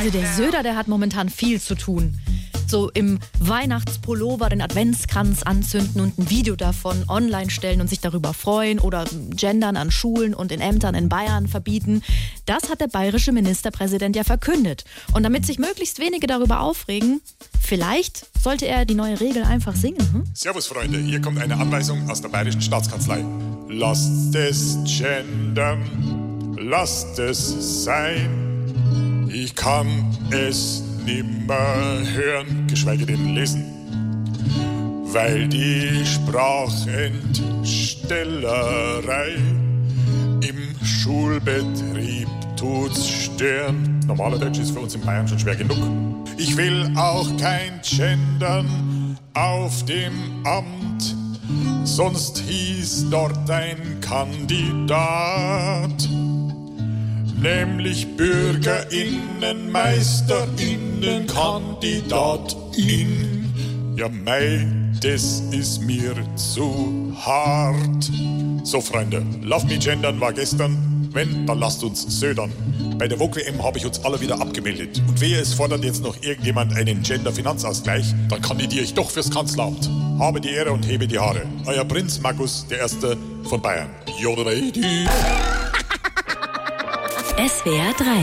Also der Söder, der hat momentan viel zu tun. So im Weihnachtspullover den Adventskranz anzünden und ein Video davon online stellen und sich darüber freuen oder Gendern an Schulen und in Ämtern in Bayern verbieten. Das hat der bayerische Ministerpräsident ja verkündet. Und damit sich möglichst wenige darüber aufregen, vielleicht sollte er die neue Regel einfach singen. Hm? Servus Freunde, hier kommt eine Anweisung aus der bayerischen Staatskanzlei. Lasst es gendern, lasst es sein. Ich kann es nimmer hören, geschweige denn lesen, weil die Sprachentstellerei im Schulbetrieb tut's stören. Normaler Deutsch ist für uns in Bayern schon schwer genug. Ich will auch kein Gendern auf dem Amt, sonst hieß dort ein Kandidat nämlich BürgerInnen, MeisterInnen, Kandidatin. Ja, mei, das ist mir zu hart. So, Freunde, Love Me Gendern war gestern. Wenn, dann lasst uns södern. Bei der VOG-WM habe ich uns alle wieder abgemeldet. Und wehe, es fordert jetzt noch irgendjemand einen Gender-Finanzausgleich, dann kandidiere ich doch fürs Kanzleramt. Habe die Ehre und hebe die Haare. Euer Prinz Markus, der Erste von Bayern. Jodelei. SWR 3